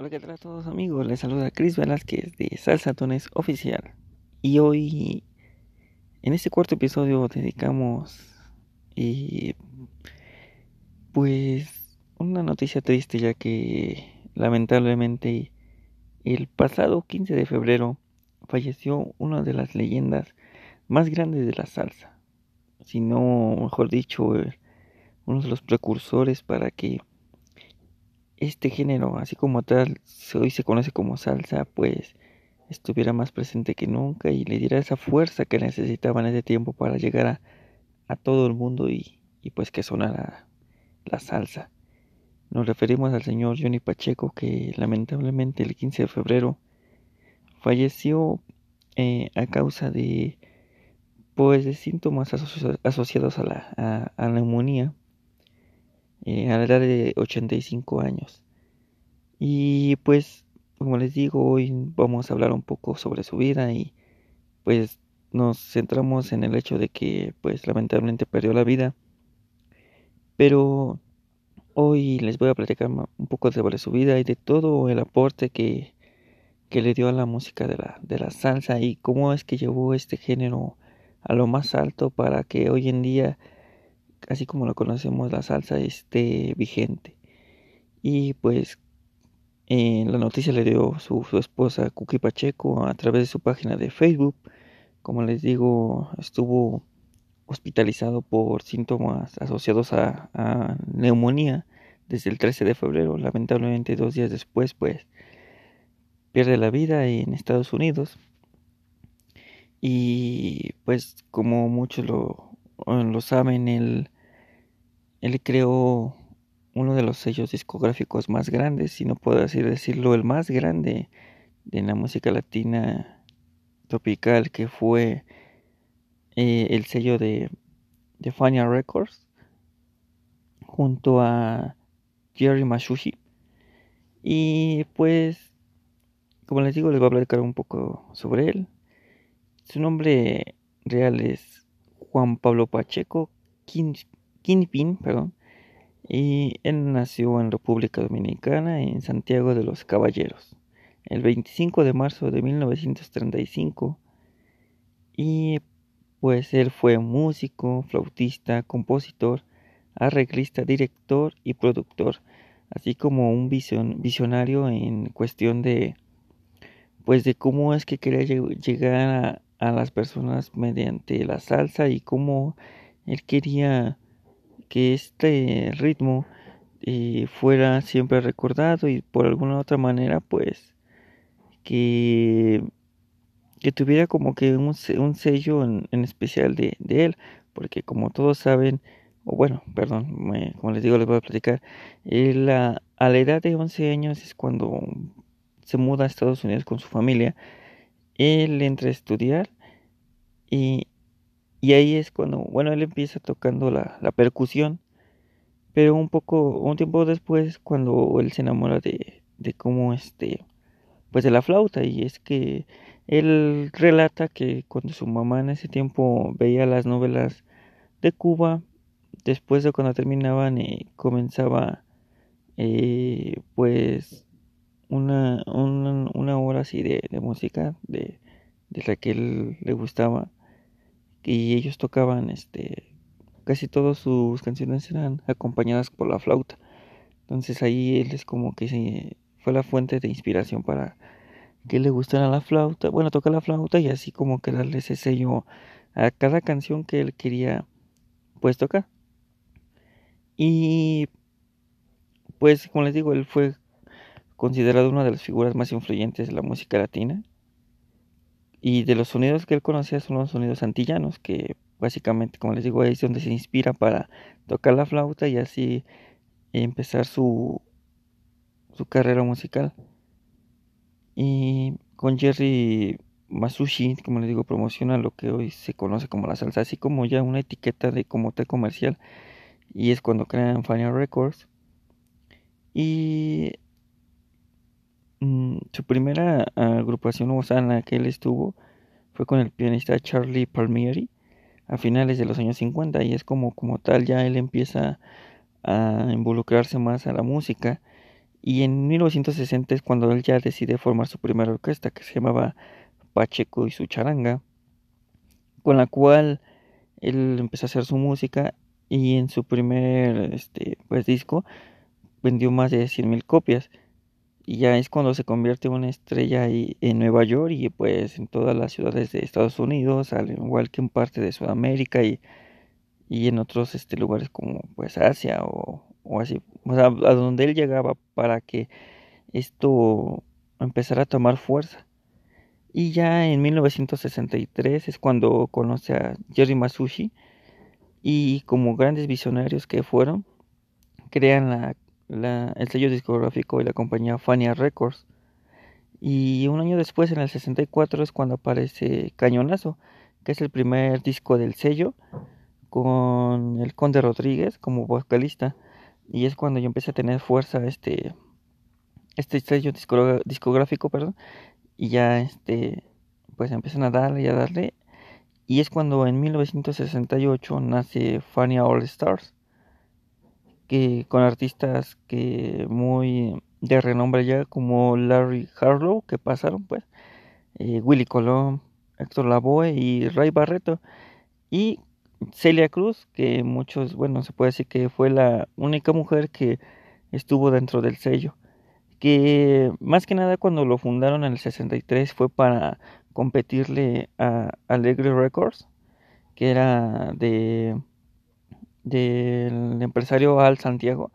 Hola, ¿qué tal a todos amigos? Les saluda Chris Velázquez de Salsa Tones Oficial. Y hoy, en este cuarto episodio, dedicamos, eh, pues, una noticia triste, ya que lamentablemente el pasado 15 de febrero falleció una de las leyendas más grandes de la salsa. Si no, mejor dicho, uno de los precursores para que este género, así como tal, hoy se conoce como salsa, pues estuviera más presente que nunca y le diera esa fuerza que necesitaba en ese tiempo para llegar a, a todo el mundo y, pues que sonara la salsa. Nos referimos al señor Johnny Pacheco que lamentablemente el 15 de febrero falleció eh, a causa de pues de síntomas asociados a la, a, a neumonía eh, a la edad de 85 años. Y pues, como les digo, hoy vamos a hablar un poco sobre su vida y pues nos centramos en el hecho de que pues lamentablemente perdió la vida. Pero hoy les voy a platicar un poco sobre su vida y de todo el aporte que, que le dio a la música de la, de la salsa y cómo es que llevó este género a lo más alto para que hoy en día así como lo conocemos, la salsa esté vigente. Y pues en la noticia le dio su, su esposa Cookie Pacheco a través de su página de Facebook. Como les digo, estuvo hospitalizado por síntomas asociados a, a, neumonía desde el 13 de febrero. Lamentablemente dos días después pues pierde la vida en Estados Unidos. Y pues como muchos lo, lo saben, él, creó uno de los sellos discográficos más grandes, si no puedo así decirlo, el más grande de la música latina tropical, que fue eh, el sello de, Fania Records, junto a Jerry Masushi. Y pues, como les digo, les voy a platicar un poco sobre él. Su nombre real es Juan Pablo Pacheco Quinpin, perdón, y él nació en República Dominicana, en Santiago de los Caballeros, el 25 de marzo de 1935, y pues él fue músico, flautista, compositor, arreglista, director y productor, así como un visionario en cuestión de pues de cómo es que quería llegar a, a las personas mediante la salsa y cómo él quería que este ritmo eh, fuera siempre recordado y por alguna otra manera pues que, que tuviera como que un, un sello en, especial de, de, él porque como todos saben o bueno perdón me, como les digo les voy a platicar él a, a la edad de 11 años es cuando se muda a Estados Unidos con su familia él entra a estudiar y, y ahí es cuando, bueno, él empieza tocando la, la, percusión, pero un poco, un tiempo después, cuando él se enamora de, de cómo este, pues de la flauta, y es que él relata que cuando su mamá en ese tiempo veía las novelas de Cuba, después de cuando terminaban, eh, comenzaba, eh, pues, una, una, una hora así de, de música de, de la que él le gustaba. Y ellos tocaban este casi todas sus canciones eran acompañadas por la flauta. Entonces ahí él es como que se, fue la fuente de inspiración para que le gustara la flauta bueno tocar la flauta y así como que darle ese sello a cada canción que él quería pues tocar. Y pues como les digo él fue considerado una de las figuras más influyentes de la música latina y de los sonidos que él conocía son los sonidos antillanos, que básicamente, como les digo, es donde se inspira para tocar la flauta y así empezar su, su carrera musical. Y con Jerry Masushi, como les digo, promociona lo que hoy se conoce como la salsa, así como ya una etiqueta de como té comercial. Y es cuando crean Fania Records. Y su primera agrupación o en la que él estuvo fue con el pianista Charlie Palmieri a finales de los años 50 y es como como tal ya él empieza a involucrarse más a la música Y en 1960 es cuando él ya decide formar su primera orquesta que se llamaba Pacheco y su charanga, con la cual él empezó a hacer su música y en su primer este, pues, disco vendió más de 100.000 copias. Y ya es cuando se convierte en una estrella ahí en Nueva York y pues en todas las ciudades de Estados Unidos, al igual que en parte de Sudamérica y, y en otros este, lugares como pues Asia o, o así, o sea, a donde él llegaba para que esto empezara a tomar fuerza. Y ya en 1963 es cuando conoce a Jerry Masushi y como grandes visionarios que fueron, crean la, el sello discográfico y la compañía Fania Records. Y un año después, en el 64, es cuando aparece Cañonazo, que es el primer disco del sello, con el Conde Rodríguez como vocalista. Y es cuando yo empecé a tener fuerza este, este sello discográfico, perdón, y ya este, pues empiezan a darle y a darle. Y es cuando en 1968 nace Fania All Stars, que con artistas que muy de renombre ya como Larry Harlow que pasaron pues, eh, Willy Colón, Héctor Lavoe y Ray Barreto y Celia Cruz, que muchos, bueno, se puede decir que fue la única mujer que estuvo dentro del sello. Que más que nada cuando lo fundaron en el 63 fue para competirle a Alegre Records, que era de del empresario Al Santiago.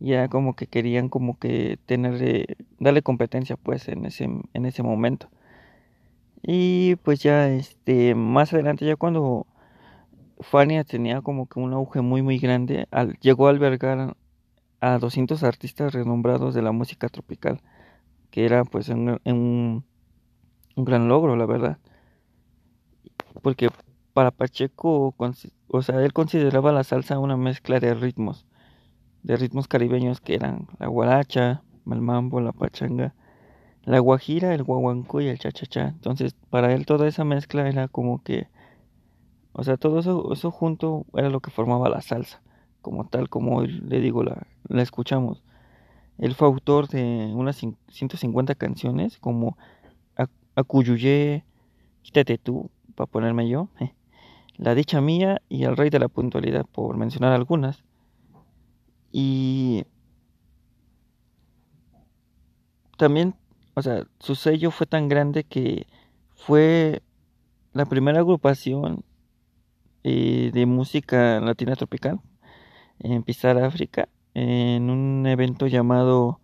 Ya como que querían como que tenerle, darle competencia pues en ese, en ese momento. Y pues ya este más adelante ya cuando Fania tenía como que un auge muy muy grande. llegó a albergar a 200 artistas renombrados de la música tropical, que era pues un, un, gran logro, la verdad. Porque para Pacheco, o sea, él consideraba la salsa una mezcla de ritmos, de ritmos caribeños que eran la guaracha, el mambo, la pachanga, la guajira, el guaguancó y el cha-cha-cha. Entonces, para él toda esa mezcla era como que o sea, todo eso, eso junto era lo que formaba la salsa, como tal, como le digo, la, la escuchamos. Él fue autor de unas 150 canciones, como Acuyuyé, Quítate tú, para ponerme yo, eh, La dicha mía y El rey de la puntualidad, por mencionar algunas. Y también, o sea, su sello fue tan grande que fue la primera agrupación eh, de música latina tropical en Pizar África en un evento llamado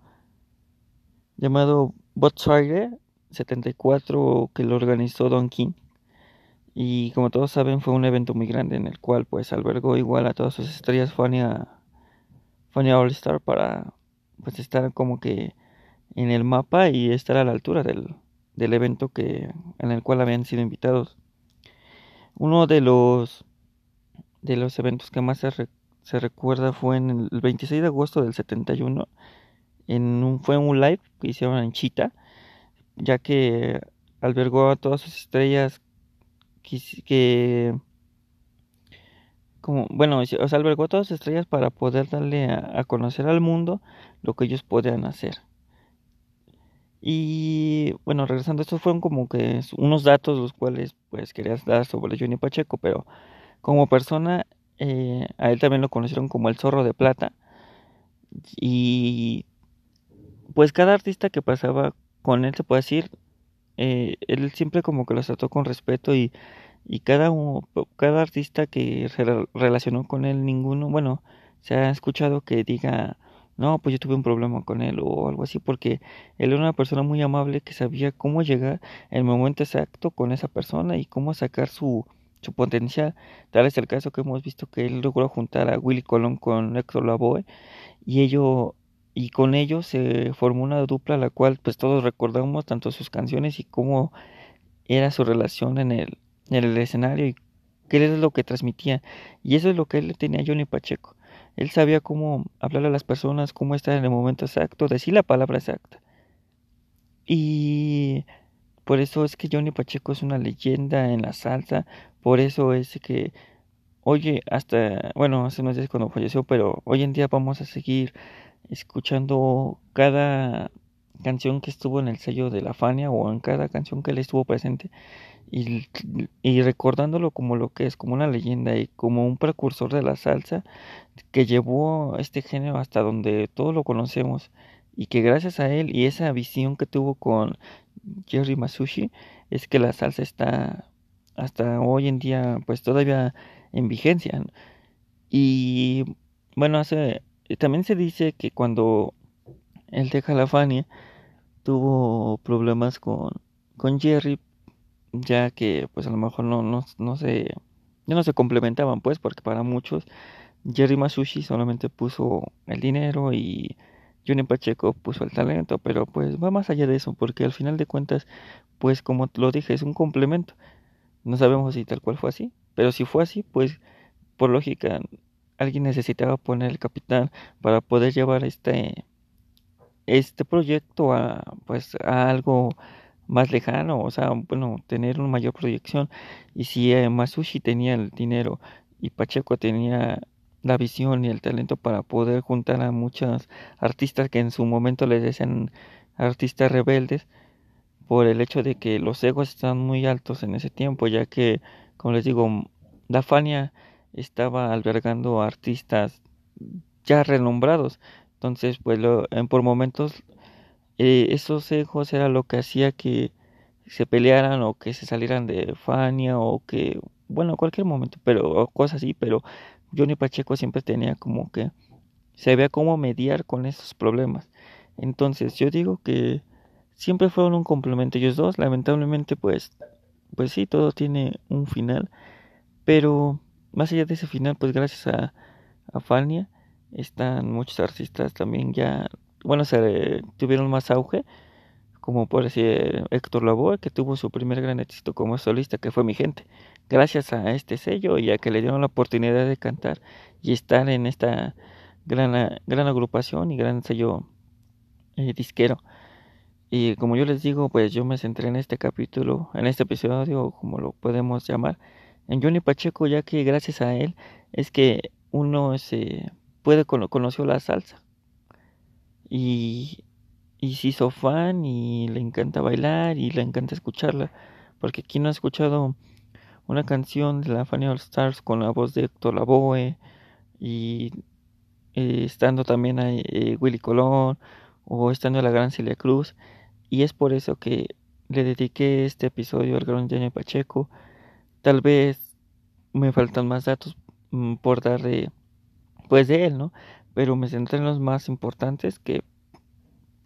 llamado Botswire 74 que lo organizó Don King y como todos saben fue un evento muy grande en el cual pues albergó igual a todas sus estrellas Fania Fania All Star para pues estar como que en el mapa y estar a la altura del, del evento que en el cual habían sido invitados uno de los de los eventos que más se, se recuerda fue en el 26 de agosto del 71. En un, fue un live que hicieron en Chita, ya que albergó a todas sus estrellas que, como bueno, o albergó a todas estrellas para poder darle a, a, conocer al mundo lo que ellos podían hacer. Y bueno, regresando, estos fueron como que unos datos los cuales pues querías dar sobre Johnny Pacheco, pero como persona, eh, a él también lo conocieron como el zorro de plata. Y pues cada artista que pasaba con él, se puede decir, eh, él siempre como que los trató con respeto y, y cada, cada artista que se relacionó con él, ninguno, bueno, se ha escuchado que diga, no, pues yo tuve un problema con él o algo así, porque él era una persona muy amable que sabía cómo llegar el momento exacto con esa persona y cómo sacar su, su potencial. Tal es el caso que hemos visto que él logró juntar a Willy Colón con Héctor Lavoe y ello y con ellos se formó una dupla la cual pues todos recordamos tanto sus canciones y cómo era su relación en el, en el escenario y qué es lo que transmitía. Y eso es lo que él tenía Johnny Pacheco. Él sabía cómo hablar a las personas cómo estar en el momento exacto decir la palabra exacta. Y por eso es que Johnny Pacheco es una leyenda en la salsa por eso es que oye, hasta, bueno, hace unos días cuando falleció, pero hoy en día vamos a seguir escuchando cada canción que estuvo en el sello de la Fania o en cada canción que él estuvo presente y, recordándolo como lo que es, como una leyenda y como un precursor de la salsa que llevó este género hasta donde todos lo conocemos y que gracias a él y esa visión que tuvo con Jerry Masushi es que la salsa está hasta hoy en día pues todavía en vigencia y bueno hace también se dice que cuando él deja la Fania tuvo problemas con, con Jerry ya que pues a lo mejor no, no, no se ya no se complementaban pues porque para muchos Jerry Masushi solamente puso el dinero y Johnny Pacheco puso el talento, pero pues va más allá de eso, porque al final de cuentas, pues como lo dije, es un complemento. No sabemos si tal cual fue así, pero si fue así, pues por lógica alguien necesitaba poner el capital para poder llevar este este proyecto a pues a algo más lejano, o sea, bueno, tener una mayor proyección. Y si eh, Masushi tenía el dinero y Pacheco tenía la visión y el talento para poder juntar a muchos artistas que en su momento les decían artistas rebeldes por el hecho de que los egos estaban muy altos en ese tiempo, ya que, como les digo, la Fania estaba albergando artistas ya renombrados. Entonces, pues lo, por momentos eh, esos egos era lo que hacía que se pelearan o que se salieran de Fania o que, bueno, cualquier momento, pero cosas así, pero Johnny Pacheco siempre tenía como que se veía cómo mediar con esos problemas. Entonces, yo digo que siempre fueron un complemento ellos dos. Lamentablemente, pues, pues sí, todo tiene un final. Pero más allá de ese final, pues gracias a, a Fania, están muchos artistas también ya, bueno, se tuvieron más auge. Como por decir Héctor Lavoe, que tuvo su primer gran éxito como solista, que fue Mi Gente gracias a este sello y a que le dieron la oportunidad de cantar y estar en esta gran, gran agrupación y gran sello eh, disquero. Y como yo les digo, pues yo me centré en este capítulo, en este episodio, como lo podemos llamar, en Johnny Pacheco, ya que gracias a él es que uno se puede conoció la salsa. Y, y se hizo fan y le encanta bailar y le encanta escucharla. Porque aquí no ha escuchado una canción de la Fanny All Stars con la voz de Héctor Lavoe y eh, estando también ahí eh, Willy Colón o estando la gran Celia Cruz y es por eso que le dediqué este episodio al gran Johnny Pacheco tal vez me faltan más datos mm, por darle pues de él no pero me centré en los más importantes que,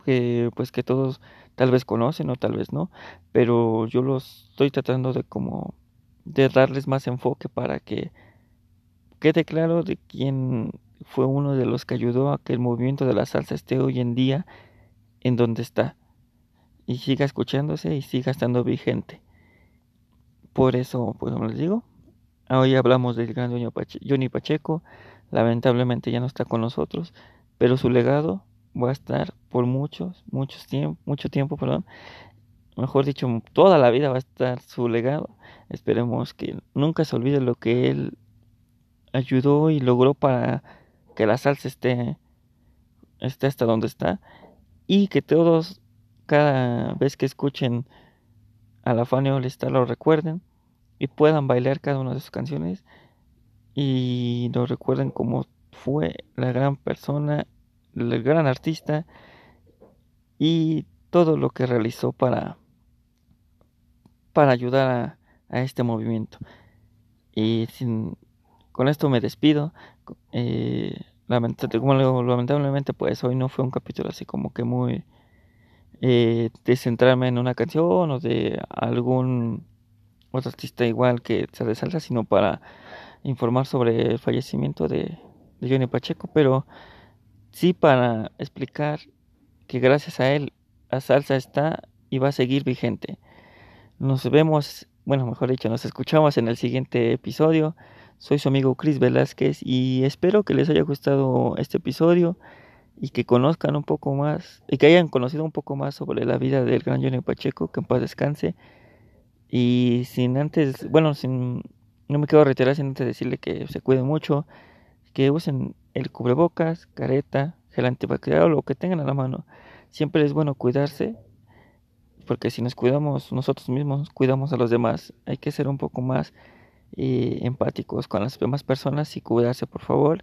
que pues que todos tal vez conocen o tal vez no. Pero yo los estoy tratando de como de darles más enfoque para que quede claro de quién fue uno de los que ayudó a que el movimiento de la salsa esté hoy en día en donde está. Y siga escuchándose y siga estando vigente. Por eso, pues como les digo, hoy hablamos del gran Johnny Pacheco, lamentablemente ya no está con nosotros, pero su legado va a estar por muchos, muchos tiempo, mucho tiempo, perdón, mejor dicho, toda la vida va a estar su legado. Esperemos que nunca se olvide lo que él ayudó y logró para que la salsa esté, esté hasta donde está. Y que todos cada vez que escuchen a la Fanny All lo recuerden y puedan bailar cada una de sus canciones y lo recuerden como fue la gran persona, el gran artista y todo lo que realizó para para ayudar a, este movimiento. Y sin, con esto me despido. Eh, lamentablemente, pues hoy no fue un capítulo así como que muy eh, de centrarme en una canción o de algún otro artista igual que se resalta, sino para informar sobre el fallecimiento de, de Johnny Pacheco, pero sí para explicar que gracias a él la salsa está y va a seguir vigente. Nos vemos, bueno, mejor dicho, nos escuchamos en el siguiente episodio. Soy su amigo Chris Velázquez y espero que les haya gustado este episodio y que conozcan un poco más y que hayan conocido un poco más sobre la vida del gran Johnny Pacheco, que en paz descanse. Y sin antes, bueno, sin no me quiero retirar sin antes decirle que se cuiden mucho, que usen el cubrebocas, careta, gel antibacterial o lo que tengan a la mano. Siempre es bueno cuidarse, porque si nos cuidamos nosotros mismos, cuidamos a los demás. Hay que ser un poco más eh, empáticos con las demás personas y cuidarse, por favor.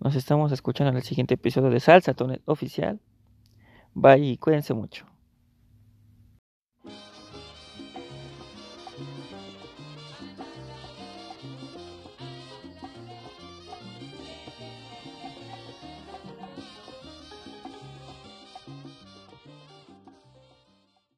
Nos estamos escuchando en el siguiente episodio de Salsa Tonet Oficial. Bye y cuídense mucho.